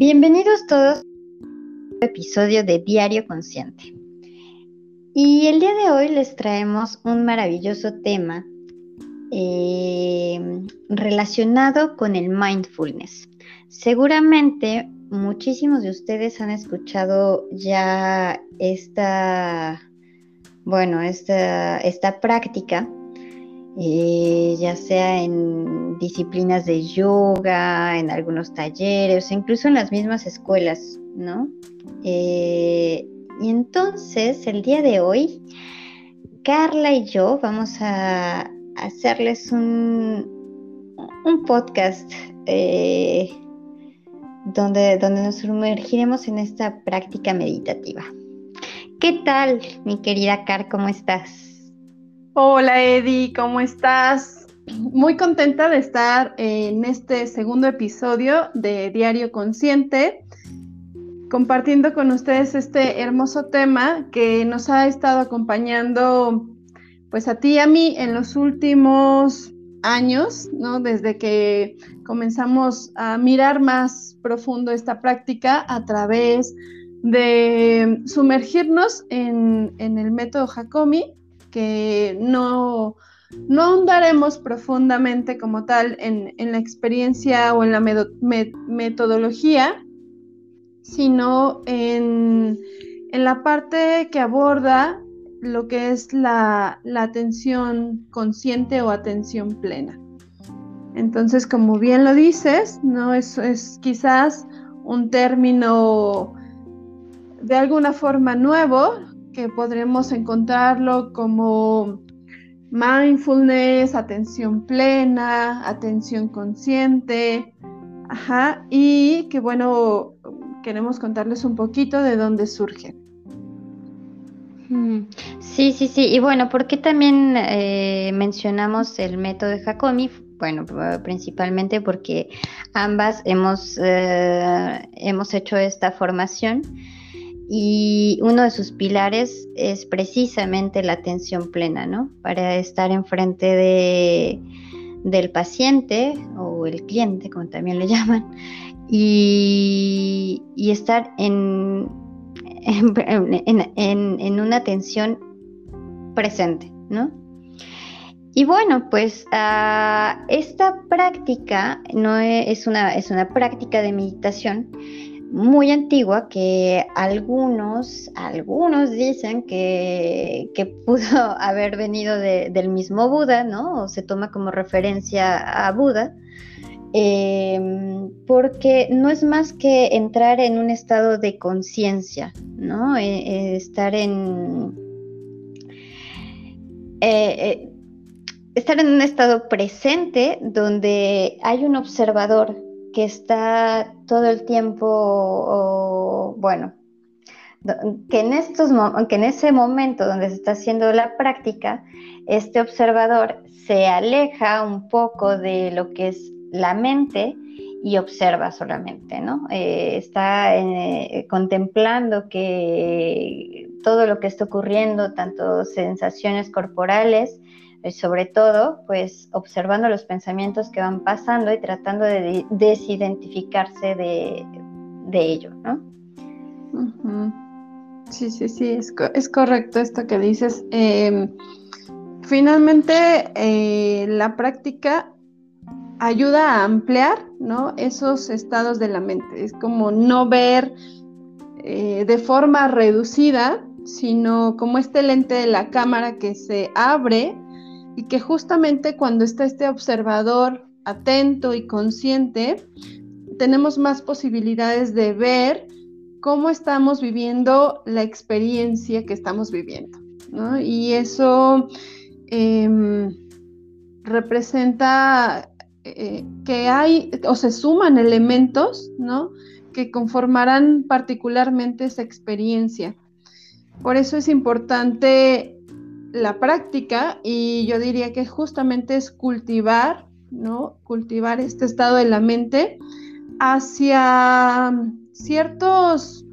Bienvenidos todos a episodio de Diario Consciente. Y el día de hoy les traemos un maravilloso tema eh, relacionado con el mindfulness. Seguramente muchísimos de ustedes han escuchado ya esta, bueno, esta, esta práctica eh, ya sea en disciplinas de yoga, en algunos talleres, incluso en las mismas escuelas, ¿no? Eh, y entonces, el día de hoy, Carla y yo vamos a hacerles un, podcast eh, donde, donde nos sumergiremos en esta práctica meditativa. ¿Qué tal, mi querida Car? ¿Cómo estás? Hola Eddie, ¿cómo estás? Muy contenta de estar en este segundo episodio de Diario Consciente, compartiendo con ustedes este hermoso tema que nos ha estado acompañando pues a ti y a mí en los últimos años, ¿no? Desde que comenzamos a mirar más profundo esta práctica a través de sumergirnos en, en el método Hakomi que no, no ahondaremos profundamente como tal en, la experiencia o en la metodología, sino en, la parte que aborda lo que es la, atención consciente o atención plena. Entonces, como bien lo dices, ¿no? es, es quizás un término de alguna forma nuevo, que podremos encontrarlo como mindfulness, atención plena, atención consciente, ajá, y que bueno, queremos contarles un poquito de dónde surge. Mm, sí, sí, sí. Y bueno, ¿por qué también eh, mencionamos el método de Hakomi? Bueno, principalmente porque ambas hemos, eh, hemos hecho esta formación y uno de sus pilares es precisamente la atención plena, ¿no? Para estar enfrente de, del paciente o el cliente, como también le llaman, y, estar en, una atención presente, ¿no? Y bueno, pues ah, esta práctica no es una, es una práctica de meditación muy antigua que algunos, algunos dicen que, pudo haber venido del mismo Buda, ¿no? O se toma como referencia a Buda, em, porque no es más que entrar en un estado de conciencia, ¿no? E, e, estar en... Eh, eh, estar en un estado presente donde hay un observador que está todo el tiempo, bueno, que en, estos, que en ese momento donde se está haciendo la práctica, este observador se aleja un poco de lo que es la mente y observa solamente, ¿no? Eh, está eh, contemplando que todo lo que está ocurriendo, tanto sensaciones corporales, y sobre todo, pues observando los pensamientos que van pasando y tratando de desidentificarse de, de ello, ¿no? Sí, sí, sí, es, correcto esto que dices. Em, finalmente, eh, la práctica ayuda a ampliar ¿no? esos estados de la mente. Es como no ver eh, de forma reducida, sino como este lente de la cámara que se abre y que justamente cuando está este observador atento y consciente, tenemos más posibilidades de ver cómo estamos viviendo la experiencia que estamos viviendo. Y eso em, representa eh, que hay o se suman elementos ¿no? que conformarán particularmente esa experiencia. Por eso es importante la práctica y yo diría que justamente es cultivar, ¿no? Cultivar este estado de la mente hacia ciertos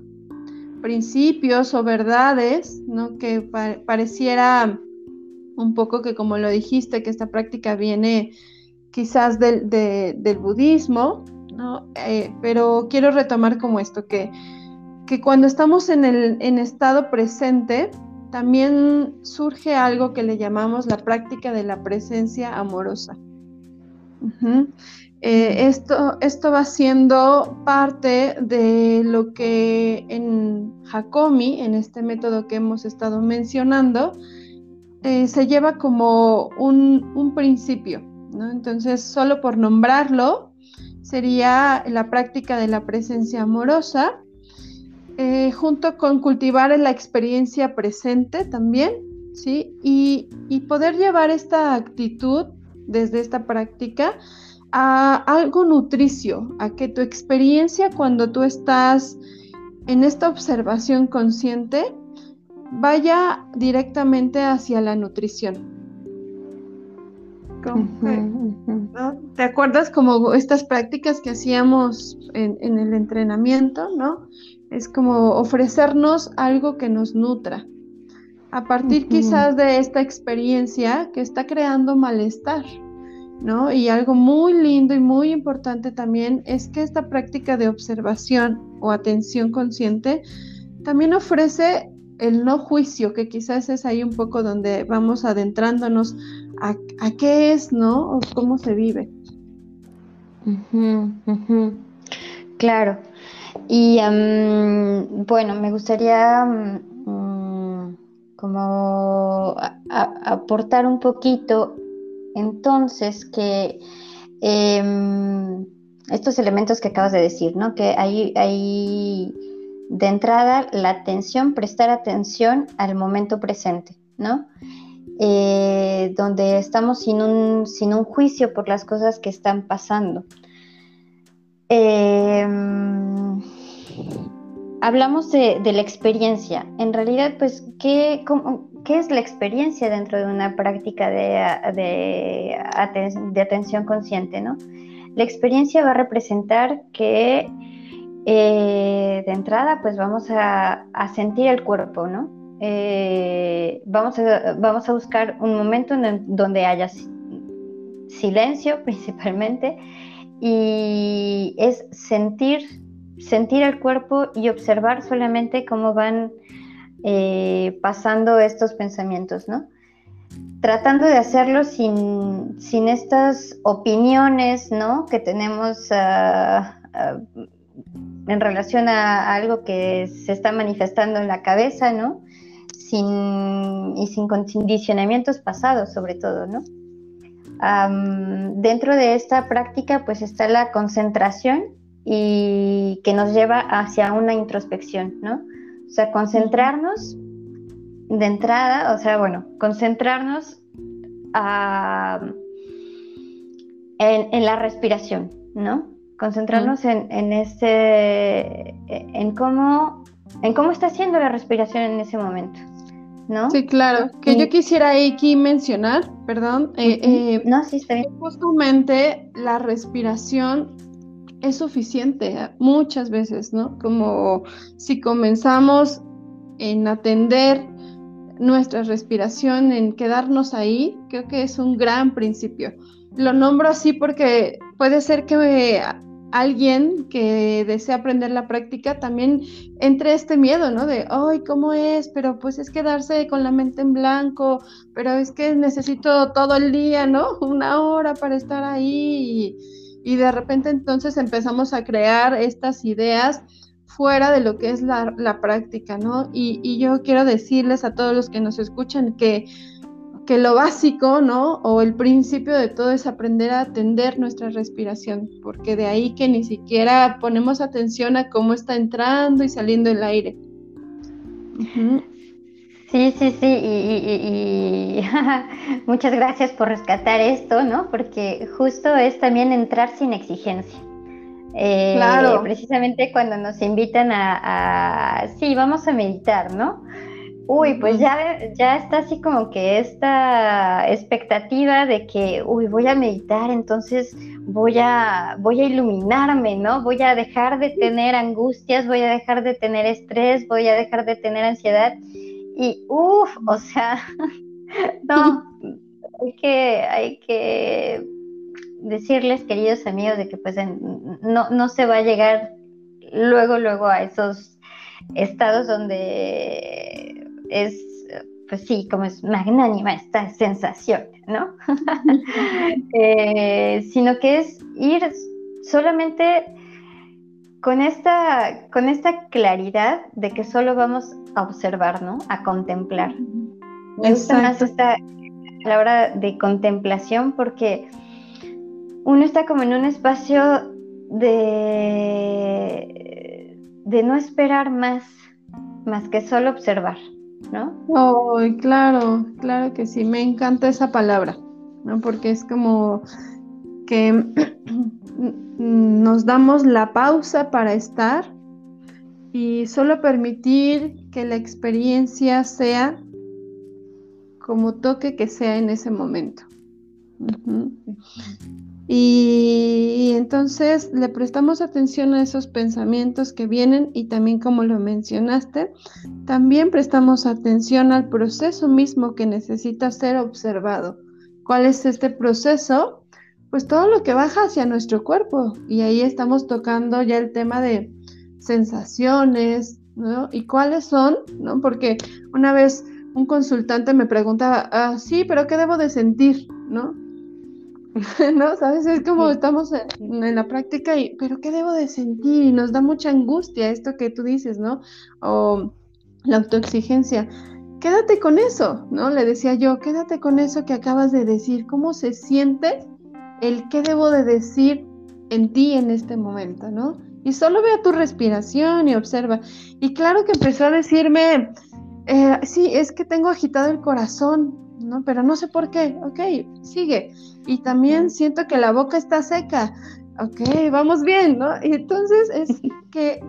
principios o verdades, ¿no? Que pareciera un poco que como lo dijiste, que esta práctica viene quizás del, del budismo, ¿no? Eh, pero quiero retomar como esto, que, que cuando estamos en el en estado presente, también surge algo que le llamamos la práctica de la presencia amorosa. Eh, esto, esto va siendo parte de lo que en Hakomi, en este método que hemos estado mencionando, eh, se lleva como un, principio. Entonces, solo por nombrarlo, sería la práctica de la presencia amorosa, eh, junto con cultivar la experiencia presente también, ¿sí? Y, y poder llevar esta actitud desde esta práctica a algo nutricio, a que tu experiencia cuando tú estás en esta observación consciente vaya directamente hacia la nutrición. ¿Te acuerdas como estas prácticas que hacíamos en, el entrenamiento, no? Es como ofrecernos algo que nos nutra. A partir quizás de esta experiencia que está creando malestar. ¿no? Y algo muy lindo y muy importante también es que esta práctica de observación o atención consciente también ofrece el no juicio, que quizás es ahí un poco donde vamos adentrándonos a, qué es, ¿no? O cómo se vive. Claro. Y bueno, me gustaría mm, como aportar un poquito entonces que em, estos elementos que acabas de decir, ¿no? Que hay, hay de entrada la atención, prestar atención al momento presente, ¿no? Eh, donde estamos sin un, sin un juicio por las cosas que están pasando. Em, hablamos de, la experiencia. En realidad, pues, ¿qué, es la experiencia dentro de una práctica de, atención consciente? ¿no? La experiencia va a representar que eh, de entrada, pues vamos a, sentir el cuerpo, ¿no? Eh, vamos, a, vamos a buscar un momento en donde haya silencio principalmente y es sentir sentir el cuerpo y observar solamente cómo van eh, pasando estos pensamientos, ¿no? Tratando de hacerlo sin, estas opiniones, ¿no? Que tenemos ah, ah, en relación a, algo que se está manifestando en la cabeza, ¿no? Sin, y sin condicionamientos pasados, sobre todo, ¿no? dentro de esta práctica, pues está la concentración y que nos lleva hacia una introspección, ¿no? O sea, concentrarnos de entrada, o sea, bueno, concentrarnos en, la respiración, ¿no? Concentrarnos en, en, este, en cómo, en cómo está haciendo la respiración en ese momento, ¿no? Sí, claro. Que yo quisiera aquí mencionar, perdón, eh, eh, no, sí, está bien. justamente la respiración es suficiente muchas veces, ¿no? Como si comenzamos en atender nuestra respiración, en quedarnos ahí, creo que es un gran principio. Lo nombro así porque puede ser que alguien que desea aprender la práctica también entre este miedo, ¿no? De, ay, ¿cómo es? Pero pues es quedarse con la mente en blanco, pero es que necesito todo el día, ¿no? Una hora para estar ahí. Y, y de repente entonces empezamos a crear estas ideas fuera de lo que es la, práctica, ¿no? Y, yo quiero decirles a todos los que nos escuchan que, que lo básico, ¿no? O el principio de todo es aprender a atender nuestra respiración, porque de ahí que ni siquiera ponemos atención a cómo está entrando y saliendo el aire. Sí, sí, sí, y, muchas gracias por rescatar esto, ¿no? Porque justo es también entrar sin exigencia. Eh, claro. Precisamente cuando nos invitan a, sí, vamos a meditar, ¿no? Uy, pues ya, ya está así como que esta expectativa de que, uy, voy a meditar, entonces voy a, voy a iluminarme, ¿no? Voy a dejar de tener angustias, voy a dejar de tener estrés, voy a dejar de tener ansiedad. Y uff, o sea, no, hay que, hay que decirles, queridos amigos, de que pues no, no se va a llegar luego, luego a esos estados donde es, pues sí, como es magnánima esta sensación, ¿no? Eh, sino que es ir solamente con esta, con esta claridad de que solo vamos a observar, ¿no? A contemplar. Me gusta más esta palabra de contemplación porque uno está como en un espacio de, de no esperar más, más que solo observar, ¿no? Oh, claro, claro que sí, me encanta esa palabra, ¿no? Porque es como que nos damos la pausa para estar y solo permitir que la experiencia sea como toque que sea en ese momento. y, entonces le prestamos atención a esos pensamientos que vienen y también como lo mencionaste, también prestamos atención al proceso mismo que necesita ser observado. ¿Cuál es este proceso? Pues todo lo que baja hacia nuestro cuerpo. Y ahí estamos tocando ya el tema de sensaciones, ¿no? ¿Y cuáles son? ¿No? Porque una vez un consultante me preguntaba, ah, sí, pero ¿qué debo de sentir? ¿No? ¿No? ¿Sabes? Es como estamos en, en, la práctica y, pero ¿qué debo de sentir? Y nos da mucha angustia esto que tú dices, ¿no? O la autoexigencia. Quédate con eso, ¿no? Le decía yo, quédate con eso que acabas de decir, ¿cómo se siente el qué debo de decir en ti en este momento, ¿no? Y solo vea tu respiración y observa. Y claro que empezó a decirme, eh, sí, es que tengo agitado el corazón, ¿no? Pero no sé por qué. Ok, sigue. Y también siento que la boca está seca. Ok, vamos bien, ¿no? Y entonces es que,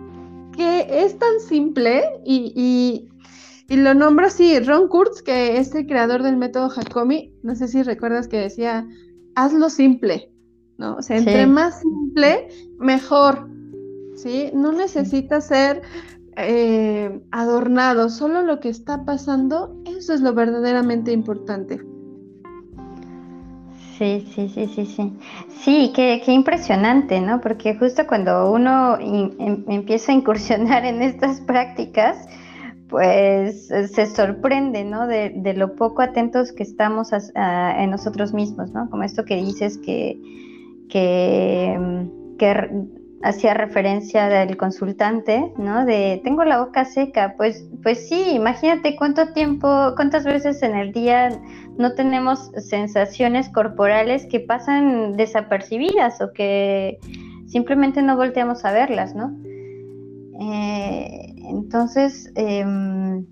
que es tan simple y, y, y, lo nombro así. Ron Kurtz, que es el creador del método Hakomi, no sé si recuerdas que decía, hazlo simple, ¿no? O sea, entre más simple, mejor, ¿sí? No necesita ser eh, adornado, solo lo que está pasando, eso es lo verdaderamente importante. Sí, sí, sí, sí, sí. Sí, qué, qué impresionante, ¿no? Porque justo cuando uno em, empieza a incursionar en estas prácticas, pues eh, se sorprende, ¿no? De, lo poco atentos que estamos en nosotros mismos, ¿no? Como esto que dices que, que, que hacía referencia del consultante, ¿no? De tengo la boca seca, pues, pues sí, imagínate cuánto tiempo, cuántas veces en el día no tenemos sensaciones corporales que pasan desapercibidas o que simplemente no volteamos a verlas, ¿no? Eh, entonces, em,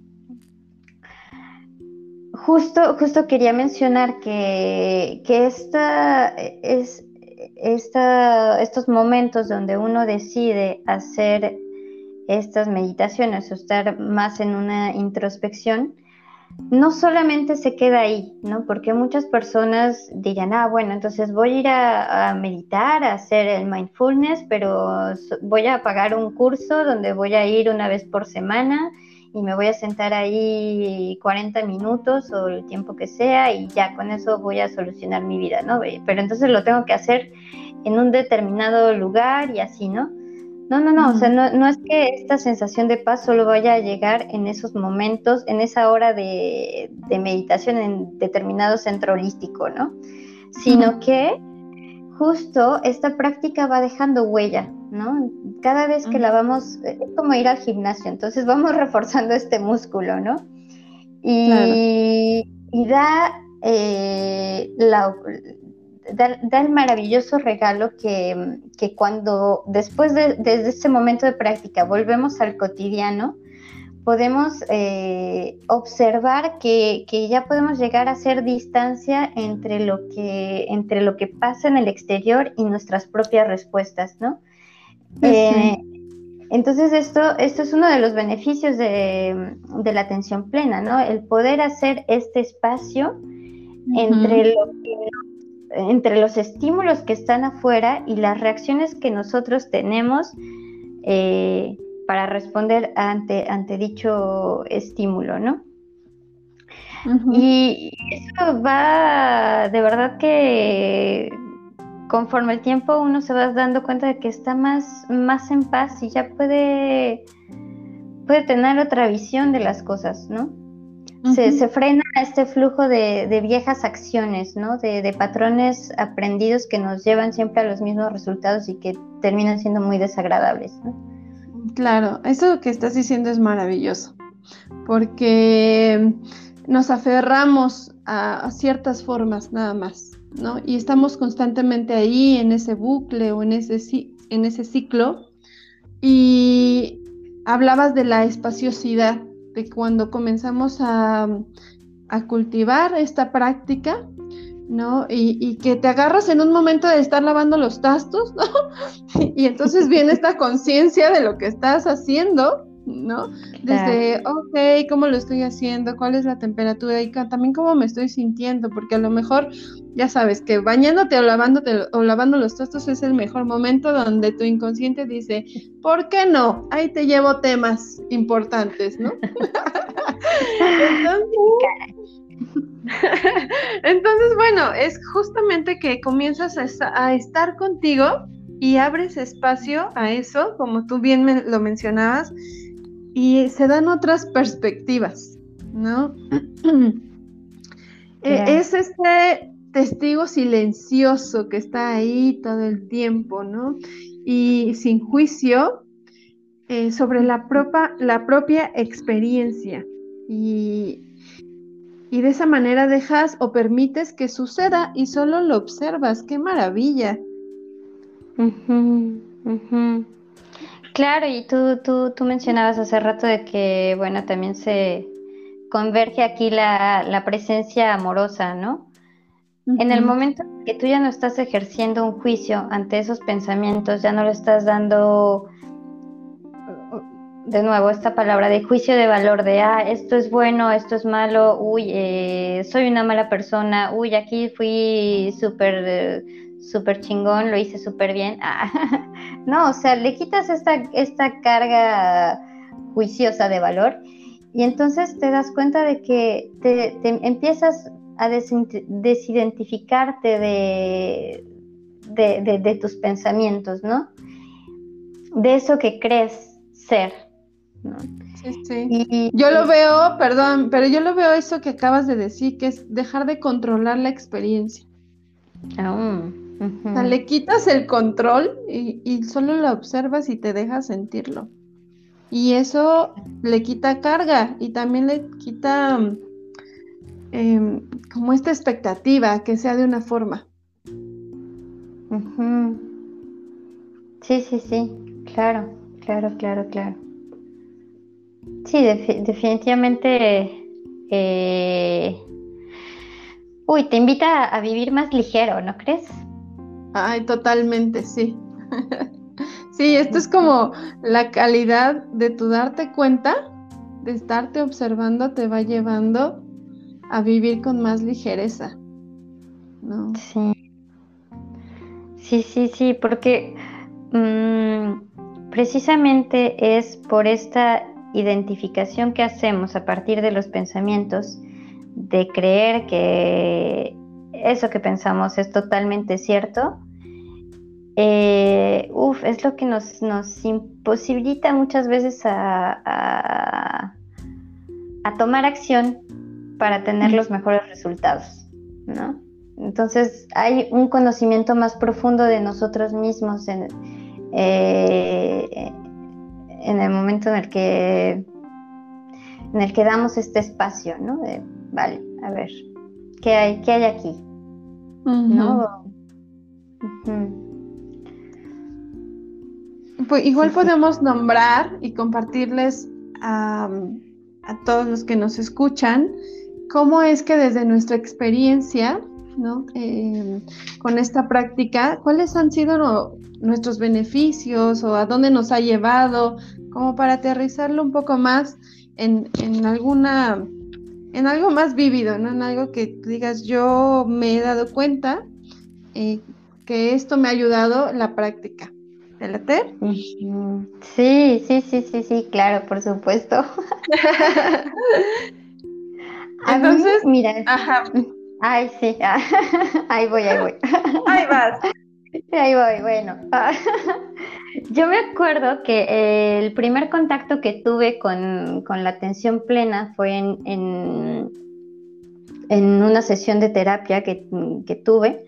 justo, justo quería mencionar que, que esta, es, estos momentos donde uno decide hacer estas meditaciones o estar más en una introspección, no solamente se queda ahí, ¿no? Porque muchas personas dirán, ah, bueno, entonces voy a ir a, meditar, a hacer el mindfulness, pero voy a pagar un curso donde voy a ir una vez por semana y me voy a sentar ahí 40 minutos o el tiempo que sea y ya con eso voy a solucionar mi vida, ¿no? Pero entonces lo tengo que hacer en un determinado lugar y así, ¿no? No, no, no, o sea, no, es que esta sensación de paz solo vaya a llegar en esos momentos, en esa hora de, meditación en determinado centro holístico, ¿no? Sino que justo esta práctica va dejando huella, ¿no? Cada vez que la vamos, es como ir al gimnasio, entonces vamos reforzando este músculo, ¿no? Y, da eh, la, da, el maravilloso regalo que, cuando después de, ese momento de práctica volvemos al cotidiano, podemos eh, observar que, ya podemos llegar a hacer distancia entre lo, que, entre lo que pasa en el exterior y nuestras propias respuestas, ¿no? Eh, entonces esto, esto es uno de los beneficios de, la atención plena, ¿no? El poder hacer este espacio entre lo que entre los estímulos que están afuera y las reacciones que nosotros tenemos eh, para responder ante, ante dicho estímulo, ¿no? Y eso va, de verdad que conforme el tiempo uno se va dando cuenta de que está más, más en paz y ya puede, puede tener otra visión de las cosas, ¿no? Se, frena este flujo de, viejas acciones, ¿no? De, patrones aprendidos que nos llevan siempre a los mismos resultados y que terminan siendo muy desagradables. Claro, eso que estás diciendo es maravilloso, porque nos aferramos a, ciertas formas nada más, ¿no? Y estamos constantemente ahí en ese bucle o en ese, en ese ciclo. Y hablabas de la espaciosidad, de cuando comenzamos a, cultivar esta práctica, ¿no? Y, que te agarras en un momento de estar lavando los tastos, ¿no? y entonces viene esta conciencia de lo que estás haciendo, ¿no? Desde, ok, ¿cómo lo estoy haciendo? ¿Cuál es la temperatura? Y también cómo me estoy sintiendo, porque a lo mejor, ya sabes, que bañándote o lavándote o lavando los tostos es el mejor momento donde tu inconsciente dice, ¿por qué no? Ahí te llevo temas importantes, ¿no? Entonces, bueno, es justamente que comienzas a, estar contigo y abres espacio a eso, como tú bien me lo mencionabas, y se dan otras perspectivas, ¿no? E, es este testigo silencioso que está ahí todo el tiempo, ¿no? Y sin juicio eh, sobre la, la propia experiencia. Y, y de esa manera dejas o permites que suceda y solo lo observas. ¡Qué maravilla! Claro, y tú, tú, tú mencionabas hace rato de que, bueno, también se converge aquí la, presencia amorosa, ¿no? En el momento que tú ya no estás ejerciendo un juicio ante esos pensamientos, ya no le estás dando, de nuevo, esta palabra de juicio de valor, de, ah, esto es bueno, esto es malo, uy, eh, soy una mala persona, uy, aquí fui súper... Eh, súper chingón, lo hice súper bien. Ah, no, o sea, le quitas esta, esta carga juiciosa de valor y entonces te das cuenta de que te, empiezas a desidentificarte de, de, tus pensamientos, ¿no? De eso que crees ser, ¿no? Sí, sí. yo lo veo, perdón, pero yo lo veo eso que acabas de decir, que es dejar de controlar la experiencia. Aún le quitas el control y, solo lo observas y te dejas sentirlo. Y eso le quita carga y también le quita em, como esta expectativa que sea de una forma. Sí, sí, sí, claro, claro, claro, claro. Sí, definitivamente. Eh, uy, te invita a vivir más ligero, ¿no crees? Ay, totalmente, sí. sí, esto es como la calidad de tu darte cuenta, de estarte observando, te va llevando a vivir con más ligereza. ¿no? Sí. Sí, sí, sí, porque mm, precisamente es por esta identificación que hacemos a partir de los pensamientos, de creer que eso que pensamos es totalmente cierto, eh, es lo que nos, nos imposibilita muchas veces a, a, tomar acción para tener los mejores resultados, ¿no? Entonces hay un conocimiento más profundo de nosotros mismos en, eh, en el momento en el que en el que damos este espacio, ¿no? De, vale, a ver, ¿qué hay, qué hay aquí? ¿No? Pues igual podemos nombrar y compartirles a, todos los que nos escuchan cómo es que desde nuestra experiencia, ¿no? Em, con esta práctica, cuáles han sido nuestros beneficios o a dónde nos ha llevado, como para aterrizarlo un poco más en, alguna, en algo más vívido, ¿no? En algo que digas, yo me he dado cuenta eh, que esto me ha ayudado la práctica. Sí, sí, sí, sí, sí, claro, por supuesto. Entonces, mira. Ay, sí, ahí voy, ahí voy. ahí vas. Ahí voy, bueno. Yo me acuerdo que el primer contacto que tuve con, la atención plena fue en, en, una sesión de terapia que, tuve,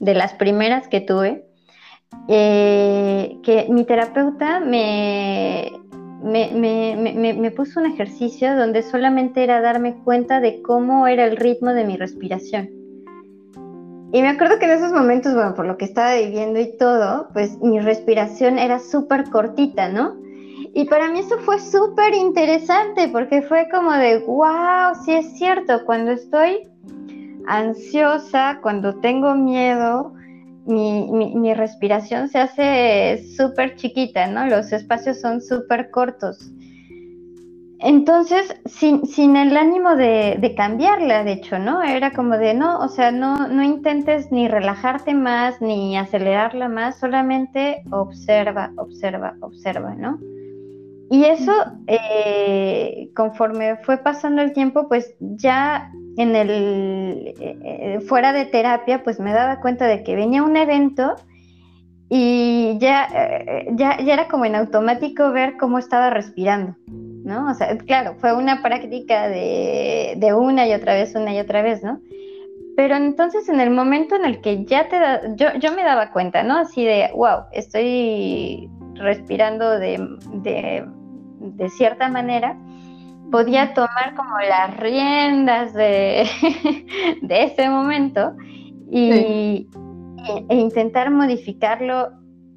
de las primeras que tuve, eh, que mi terapeuta me, me, puso un ejercicio donde solamente era darme cuenta de cómo era el ritmo de mi respiración. Y me acuerdo que en esos momentos, bueno, por lo que estaba viviendo y todo, pues mi respiración era súper cortita, ¿no? Y para mí eso fue súper interesante porque fue como de, wow, sí es cierto, cuando estoy ansiosa, cuando tengo miedo, mi, mi respiración se hace súper chiquita, ¿no? Los espacios son súper cortos. Entonces, sin, sin el ánimo de, cambiarla, de hecho, ¿no? Era como de, no, o sea, no, no intentes ni relajarte más, ni acelerarla más, solamente observa, observa, observa, ¿no? Y eso, eh, conforme fue pasando el tiempo, pues ya en el, eh, eh, fuera de terapia, pues me daba cuenta de que venía un evento y ya, ya, ya era como en automático ver cómo estaba respirando. ¿no? O sea, claro, fue una práctica de, una y otra vez, una y otra vez, ¿no? Pero entonces en el momento en el que ya te da, yo, yo me daba cuenta, ¿no? Así de, wow, estoy respirando de, cierta manera, podía tomar como las riendas de, de ese momento y, e, intentar modificarlo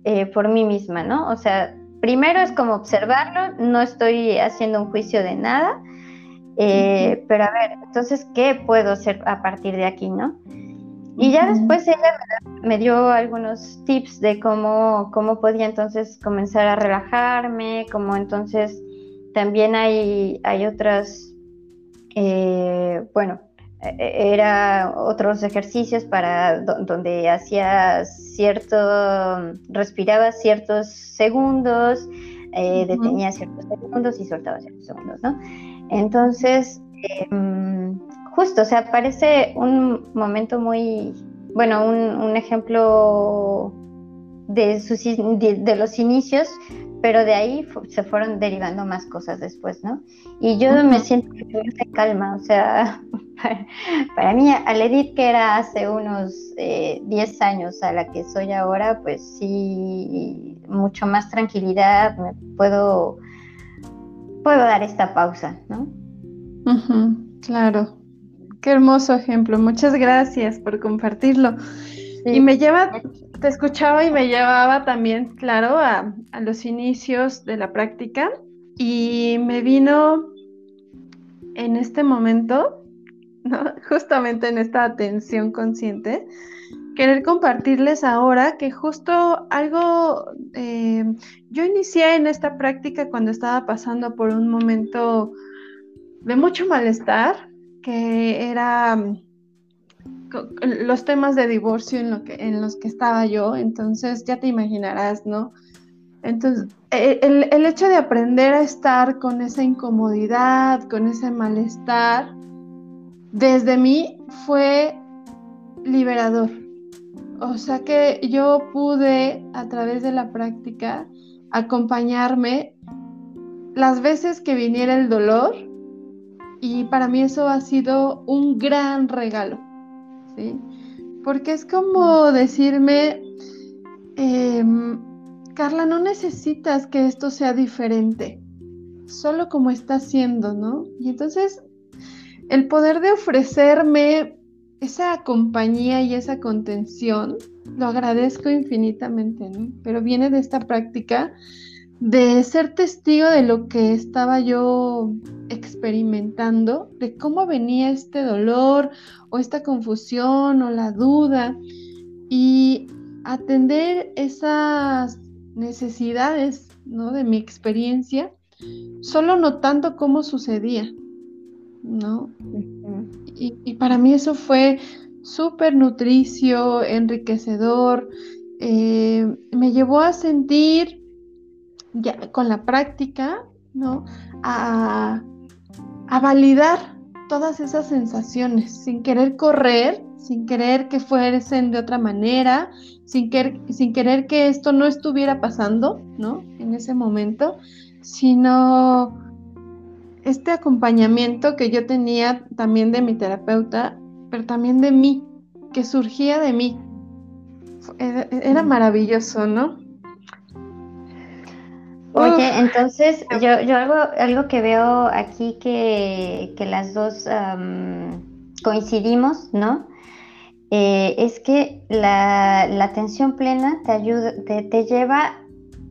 eh, por mí misma, ¿no? O sea, primero es como observarlo, no estoy haciendo un juicio de nada, eh, pero a ver, entonces, ¿qué puedo hacer a partir de aquí, no? Y ya después ella me, dio algunos tips de cómo, cómo podía entonces comenzar a relajarme, cómo entonces también hay, hay otras, eh, bueno, e-, era otros ejercicios para donde hacía cierto, respiraba ciertos segundos, eh, detenía ciertos segundos y soltaba ciertos segundos, ¿no? Entonces, em, justo, o sea, parece un momento muy, bueno, un, ejemplo de, sus, de, los inicios, pero de ahí se fueron derivando más cosas después, ¿no? Y yo me siento en calma, o sea, para, mí, al Edith que era hace unos 10 eh, años a la que soy ahora, pues sí, mucho más tranquilidad, me puedo, puedo dar esta pausa, ¿no? claro, qué hermoso ejemplo, muchas gracias por compartirlo. Y me lleva, te escuchaba y me llevaba también, claro, a, a los inicios de la práctica. Y me vino en este momento justamente en esta atención consciente, querer compartirles ahora que justo algo, eh, yo inicié en esta práctica cuando estaba pasando por un momento de mucho malestar, que era mm, los temas de divorcio en, lo que, en los que estaba yo, entonces ya te imaginarás, ¿no? Entonces, e, el, el hecho de aprender a estar con esa incomodidad, con ese malestar, desde mí fue liberador. O sea que yo pude a través de la práctica acompañarme las veces que viniera el dolor y para mí eso ha sido un gran regalo, ¿sí? Porque es como decirme, em, Carla, no necesitas que esto sea diferente, solo como está siendo, ¿no? Y entonces el poder de ofrecerme esa compañía y esa contención, lo agradezco infinitamente, ¿no? Pero viene de esta práctica de ser testigo de lo que estaba yo experimentando, de cómo venía este dolor o esta confusión o la duda y atender esas necesidades, ¿no? De mi experiencia, solo notando cómo sucedía. ¿no? y, para mí eso fue súper nutricio, enriquecedor, eh, me llevó a sentir, con la práctica, ¿no? A, a validar todas esas sensaciones, sin querer correr, sin querer que fuesen de otra manera, sin, sin querer que esto no estuviera pasando, ¿no? En ese momento, sino este acompañamiento que yo tenía también de mi terapeuta, pero también de mí, que surgía de mí. Era, maravilloso, ¿no? Oye, entonces yo, yo algo, algo que veo aquí que, las dos coincidimos, ¿no? Eh, es que la, atención plena te ayuda, te, te lleva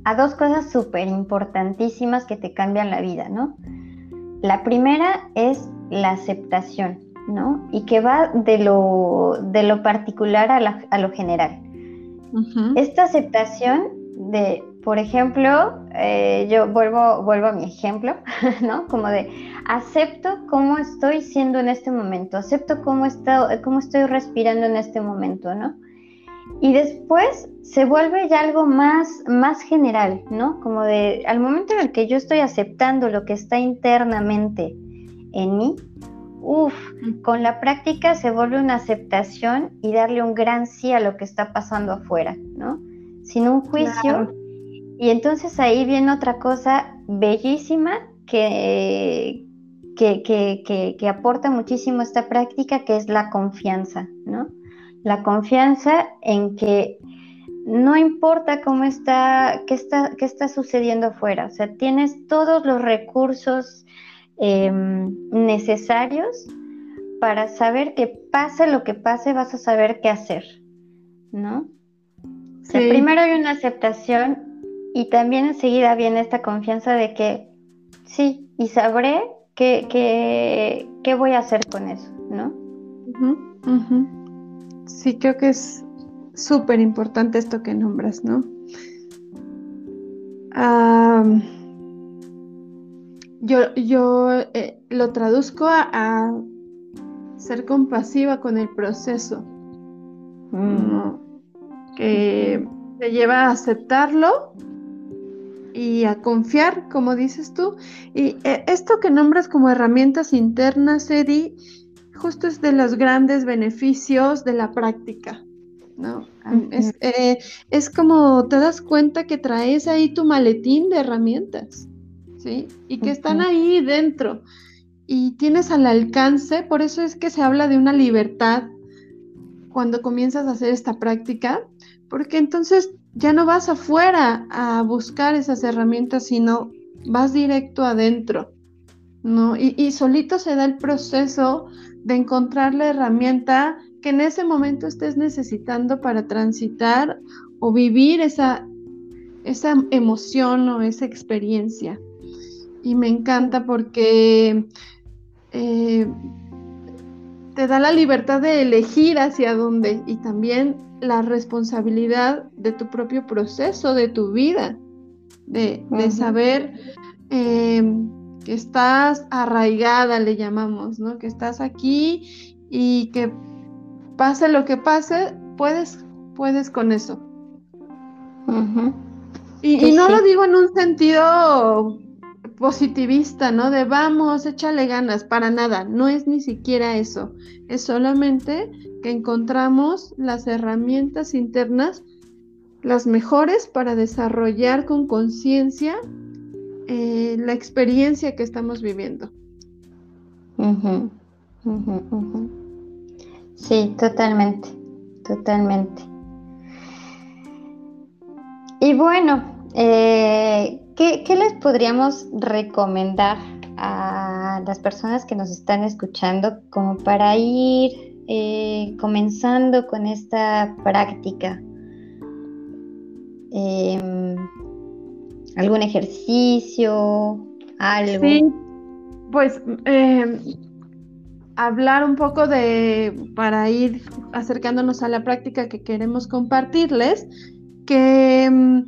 a dos cosas súper importantísimas que te cambian la vida, ¿no? La primera es la aceptación, ¿no? Y que va de lo, de lo particular a, lo general. Esta aceptación de, por ejemplo, eh, yo vuelvo, vuelvo a mi ejemplo, ¿no? Como de, acepto cómo estoy siendo en este momento, acepto cómo, cómo estoy respirando en este momento, ¿no? Y después se vuelve ya algo más, más general, ¿no? Como de, al momento en el que yo estoy aceptando lo que está internamente en mí, uff, con la práctica se vuelve una aceptación y darle un gran sí a lo que está pasando afuera, ¿no? Sin un juicio. Y entonces ahí viene otra cosa bellísima que, que, que, que aporta muchísimo esta práctica, que es la confianza, ¿no? la confianza en que no importa cómo está, qué está, qué está sucediendo afuera, o sea, tienes todos los recursos em, necesarios para saber que pase lo que pase, vas a saber qué hacer, ¿no? primero hay una aceptación y también enseguida viene esta confianza de que sí, y sabré qué, qué, voy a hacer con eso, ¿no? Sí, creo que es súper importante esto que nombras, ¿no? yo yo eh, lo traduzco a, ser compasiva con el proceso, mm. que te lleva a aceptarlo y a confiar, como dices tú. Y eh, esto que nombras como herramientas internas, Eddie, justo es de los grandes beneficios de la práctica, ¿no? Eh, es, como te das cuenta que traes ahí tu maletín de herramientas, ¿sí? Y que están ahí dentro y tienes al alcance, por eso es que se habla de una libertad cuando comienzas a hacer esta práctica, porque entonces ya no vas afuera a buscar esas herramientas, sino vas directo adentro, ¿no? Y, solito se da el proceso de encontrar la herramienta que en ese momento estés necesitando para transitar o vivir esa, esa emoción o esa experiencia. Y me encanta porque eh, te da la libertad de elegir hacia dónde y también la responsabilidad de tu propio proceso, de tu vida, de, saber eh, que estás arraigada, le llamamos, ¿no? Que estás aquí y que pase lo que pase, puedes, puedes con eso. y, no lo digo en un sentido positivista, ¿no? De vamos, échale ganas, para nada, no es ni siquiera eso, es solamente que encontramos las herramientas internas, las mejores para desarrollar con conciencia eh, la experiencia que estamos viviendo. Sí, totalmente, totalmente. Y bueno, eh, ¿qué, les podríamos recomendar a las personas que nos están escuchando como para ir eh, comenzando con esta práctica? Em, algún ejercicio, algo. Sí, pues eh, hablar un poco de, para ir acercándonos a la práctica que queremos compartirles, que mm,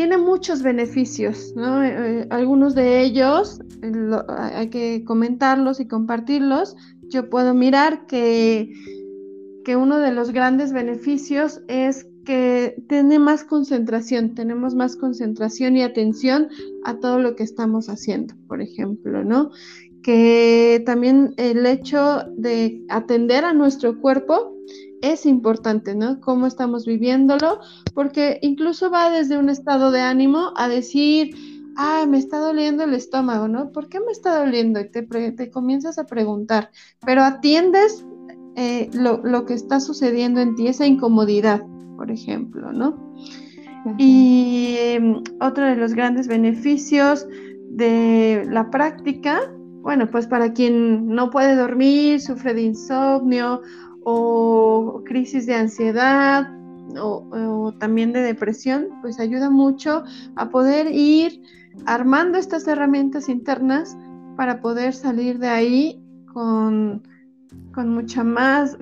tiene muchos beneficios, ¿no? Eh, algunos de ellos hay que comentarlos y compartirlos. Yo puedo mirar que, que uno de los grandes beneficios es que tiene más concentración, tenemos más concentración y atención a todo lo que estamos haciendo, por ejemplo, ¿no? que también el hecho de atender a nuestro cuerpo es importante, ¿no? Cómo estamos viviéndolo, porque incluso va desde un estado de ánimo a decir, ah, me está doliendo el estómago, ¿no? ¿Por qué me está doliendo? Y te, te comienzas a preguntar, pero atiendes eh, lo, que está sucediendo en ti, esa incomodidad, por ejemplo, ¿no? Y em, otro de los grandes beneficios de la práctica, bueno, pues para quien no puede dormir, sufre de insomnio o crisis de ansiedad o, también de depresión, pues ayuda mucho a poder ir armando estas herramientas internas para poder salir de ahí con, con mucha más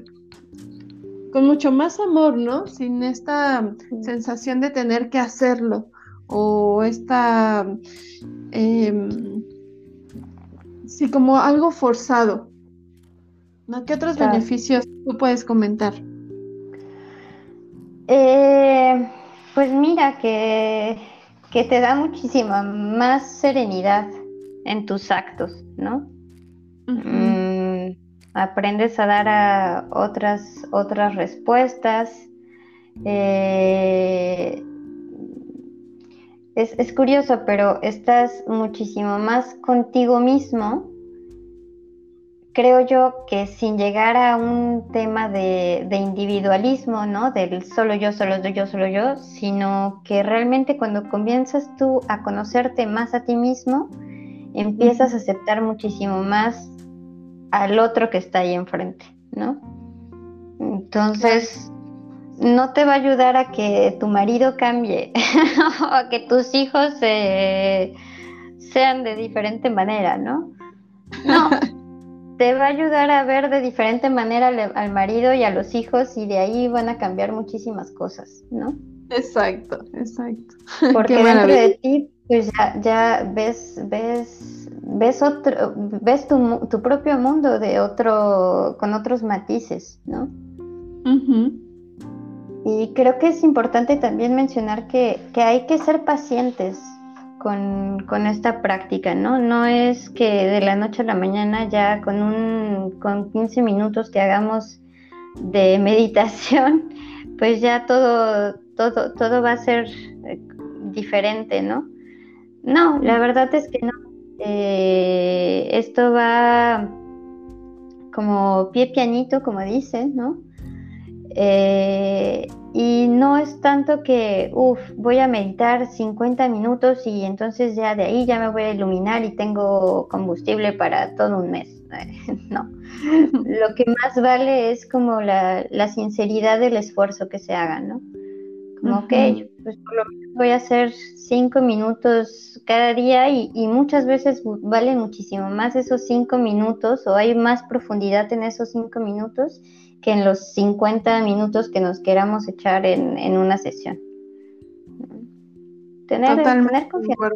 con mucho más amor, ¿no? Sin esta sensación de tener que hacerlo o esta em, sí como algo forzado. ¿No? ¿Qué otros beneficios tú puedes comentar? Eh, pues mira que, que, te da muchísima más serenidad en tus actos, ¿no? Mm, aprendes a dar a otras, otras respuestas. Eh, es, es, curioso, pero estás muchísimo más contigo mismo creo yo que sin llegar a un tema de, individualismo, ¿no? Del solo yo, solo yo, solo yo, sino que realmente cuando comienzas tú a conocerte más a ti mismo, empiezas a aceptar muchísimo más al otro que está ahí enfrente, ¿no? Entonces, no te va a ayudar a que tu marido cambie o a que tus hijos sean de diferente manera, ¿no? No, te va a ayudar a ver de diferente manera al, marido y a los hijos y de ahí van a cambiar muchísimas cosas, ¿no? Exacto, exacto. Porque dentro de ti, pues ya, ves, ves, ves otro, ves tu, tu, propio mundo de otro, con otros matices, ¿no? Y creo que es importante también mencionar que, que hay que ser pacientes con, esta práctica, ¿no? No es que de la noche a la mañana ya con, un, con 15 minutos que hagamos de meditación, pues ya todo, todo, todo va a ser eh, diferente, ¿no? No, la verdad es que no. Eh, esto va como pie pianito, como dicen, ¿no? Eh, y no es tanto que, uff, voy a meditar 50 minutos y entonces ya de ahí ya me voy a iluminar y tengo combustible para todo un mes. no. Lo que más vale es como la, sinceridad del esfuerzo que se haga, ¿no? Como, ok, pues por lo menos voy a hacer 5 minutos cada día y, y muchas veces vale muchísimo más esos 5 minutos o hay más profundidad en esos 5 minutos que en los 50 minutos que nos queramos echar en, una sesión. Tener, tener confianza.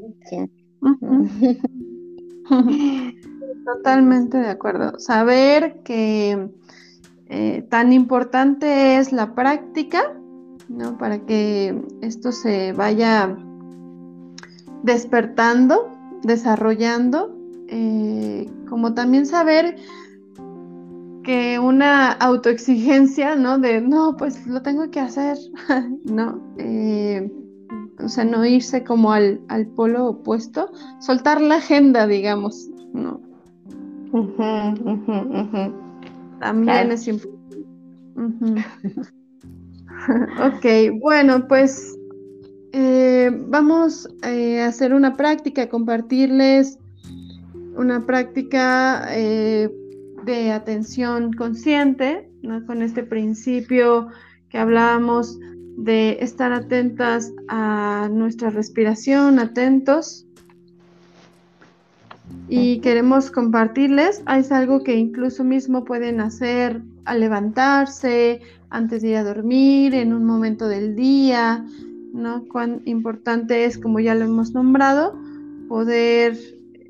Totalmente de acuerdo. Saber que eh, tan importante es la práctica, ¿no? Para que esto se vaya despertando, desarrollando, eh, como también saber que una autoexigencia, ¿no? De, no, pues lo tengo que hacer, ¿no? Eh, o sea, no irse como al, polo opuesto, soltar la agenda, digamos, ¿no? También es importante. ok, bueno, pues eh, vamos eh, a hacer una práctica, compartirles una práctica de atención consciente, con este principio que hablábamos de estar atentas a nuestra respiración, atentos. Y queremos compartirles, es algo que incluso mismo pueden hacer al levantarse, antes de ir a dormir, en un momento del día, ¿no? Cuán importante es, como ya lo hemos nombrado, poder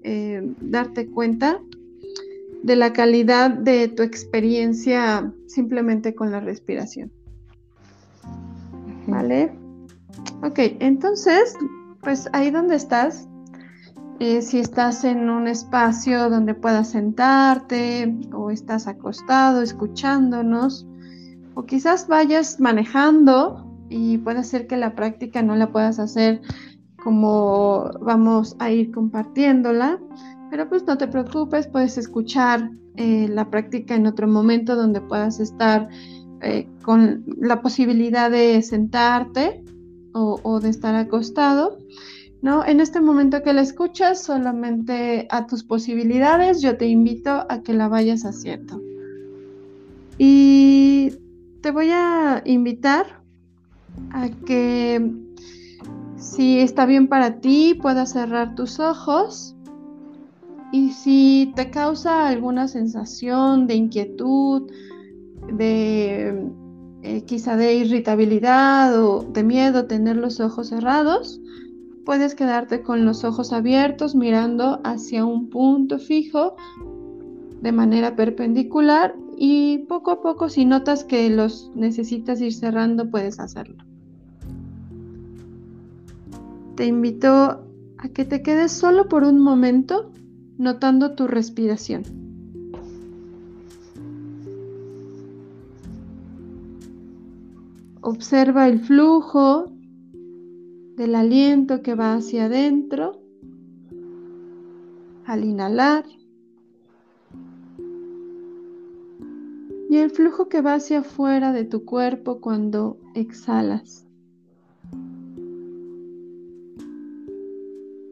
eh, darte cuenta de la calidad de tu experiencia simplemente con la respiración. ¿Vale? Ok, entonces, pues ahí donde estás, eh, si estás en un espacio donde puedas sentarte o estás acostado escuchándonos o quizás vayas manejando y puede ser que la práctica no la puedas hacer como vamos a ir compartiéndola, pero pues no te preocupes, puedes escuchar eh, la práctica en otro momento donde puedas estar eh, con la posibilidad de sentarte o, de estar acostado. ¿no? En este momento que la escuchas, solamente a tus posibilidades, yo te invito a que la vayas haciendo. Y te voy a invitar a que si está bien para ti, puedas cerrar tus ojos. Y si te causa alguna sensación de inquietud, de eh, quizá de irritabilidad o de miedo tener los ojos cerrados, puedes quedarte con los ojos abiertos mirando hacia un punto fijo de manera perpendicular y poco a poco si notas que los necesitas ir cerrando puedes hacerlo te invito a que te quedes solo por un momento notando tu respiración. Observa el flujo del aliento que va hacia adentro al inhalar y el flujo que va hacia afuera de tu cuerpo cuando exhalas.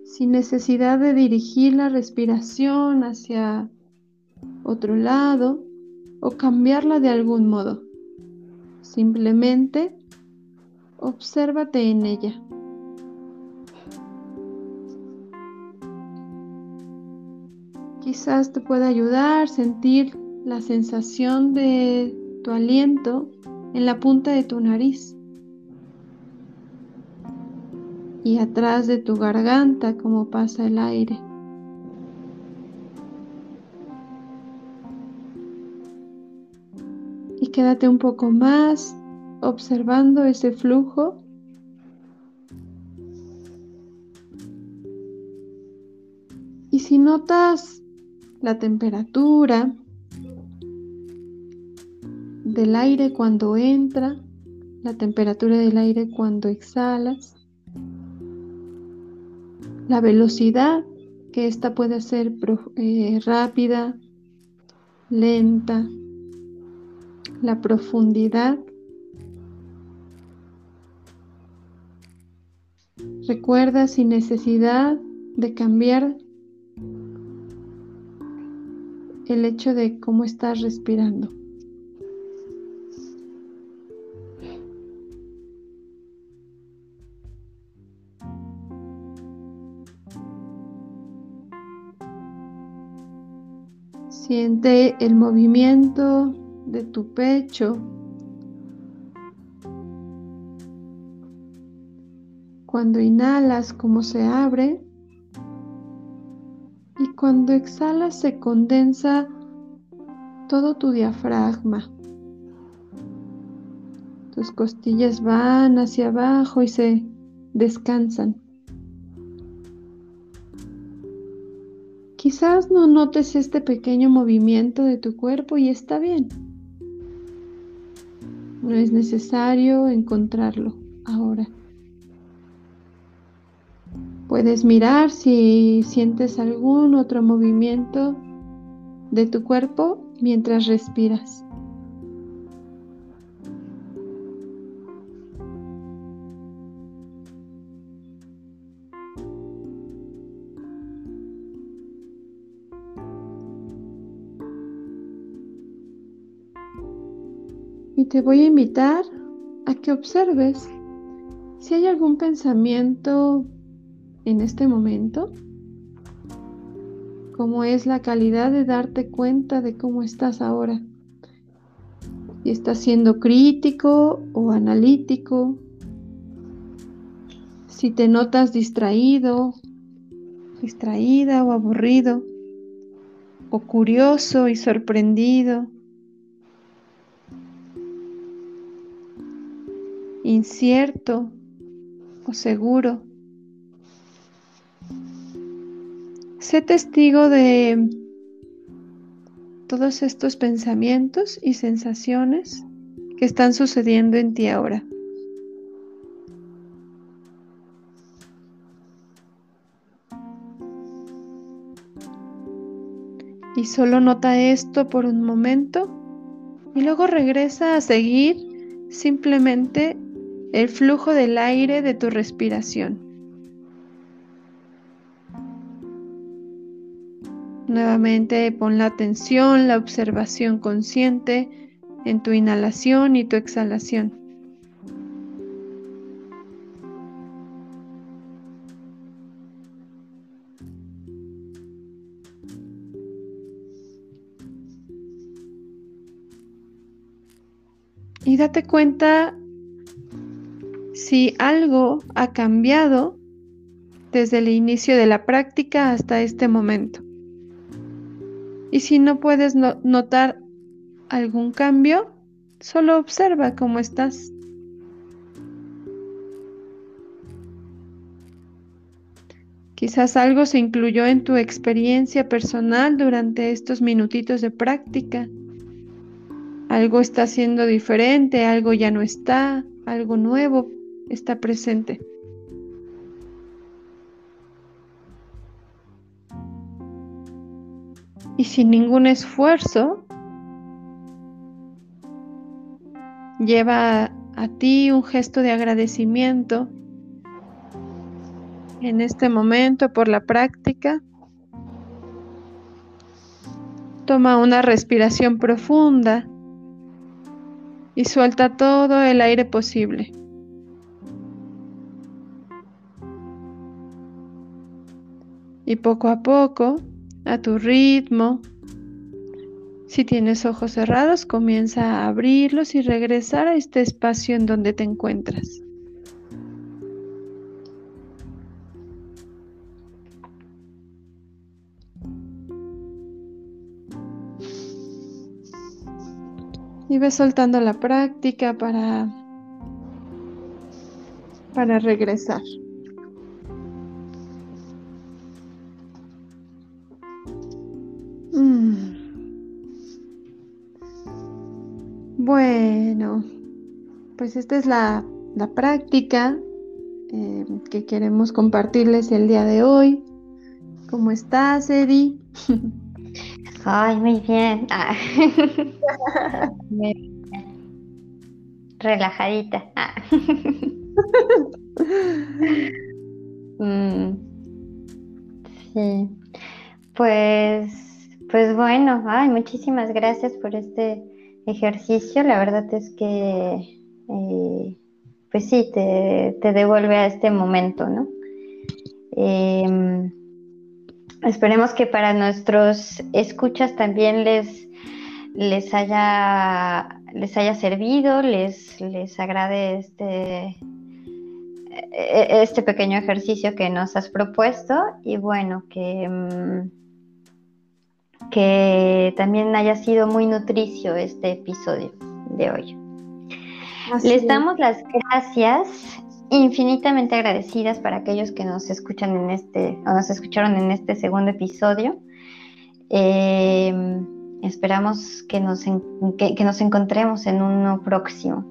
sin necesidad de dirigir la respiración hacia otro lado o cambiarla de algún modo. Simplemente obsérvate en ella. Quizás te pueda ayudar sentir la sensación de tu aliento en la punta de tu nariz. y atrás de tu garganta como pasa el aire. Y quédate un poco más observando ese flujo. Y si notas la temperatura del aire cuando entra, la temperatura del aire cuando exhalas, la velocidad, que esta puede ser eh, rápida, lenta, la profundidad. Recuerda sin necesidad de cambiar el hecho de cómo estás respirando. Siente el movimiento de tu pecho. Cuando inhalas, cómo se abre. Y cuando exhalas, se condensa todo tu diafragma. Tus costillas van hacia abajo y se descansan. Quizás no notes este pequeño movimiento de tu cuerpo y está bien. No es necesario encontrarlo ahora. Puedes mirar si sientes algún otro movimiento de tu cuerpo mientras respiras. Te voy a invitar a que observes si hay algún pensamiento en este momento, cómo es la calidad de darte cuenta de cómo estás ahora. Si estás siendo crítico o analítico, si te notas distraído, distraída o aburrido, o curioso y sorprendido incierto o seguro. sé testigo de todos estos pensamientos y sensaciones que están sucediendo en ti ahora. Y solo nota esto por un momento y luego regresa a seguir simplemente el flujo del aire de tu respiración. Nuevamente pon la atención, la observación consciente en tu inhalación y tu exhalación. Y date cuenta si algo ha cambiado desde el inicio de la práctica hasta este momento. Y si no puedes notar algún cambio, solo observa cómo estás. Quizás algo se incluyó en tu experiencia personal durante estos minutitos de práctica. Algo está siendo diferente, algo ya no está, algo nuevo está presente. y sin ningún esfuerzo lleva a, ti un gesto de agradecimiento en este momento por la práctica. Toma una respiración profunda y suelta todo el aire posible. Y poco a poco a tu ritmo. Si tienes ojos cerrados, comienza a abrirlos y regresar a este espacio en donde te encuentras. Y ve soltando la práctica para, para regresar. Bueno, pues esta es la, práctica eh, que queremos compartirles el día de hoy. ¿Cómo estás, Eddie? Ay, muy bien. Ah. Relajadita. Ah. Mm. Sí. Pues, pues bueno, ay, muchísimas gracias por este ejercicio, la verdad es que, eh, pues sí, te, devuelve a este momento, ¿no? Em, esperemos que para nuestros escuchas también les, les, haya, les haya servido, les, les agrade este, e, este pequeño ejercicio que nos has propuesto y bueno, que... Que también haya sido muy nutricio este episodio de hoy. Les damos las gracias infinitamente agradecidas para aquellos que nos escuchan en este o nos escucharon en este segundo episodio. Eh, esperamos que nos, que, nos encontremos en uno próximo.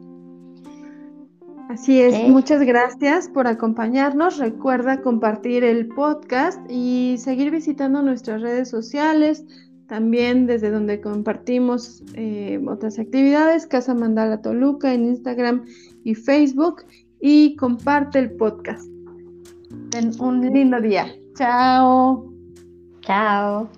Así es, muchas gracias por acompañarnos. Recuerda compartir el podcast y seguir visitando nuestras redes sociales, también desde donde compartimos eh, otras actividades, Casa Mandala Toluca en Instagram y Facebook y comparte el podcast. En un lindo día. Chao. Chao.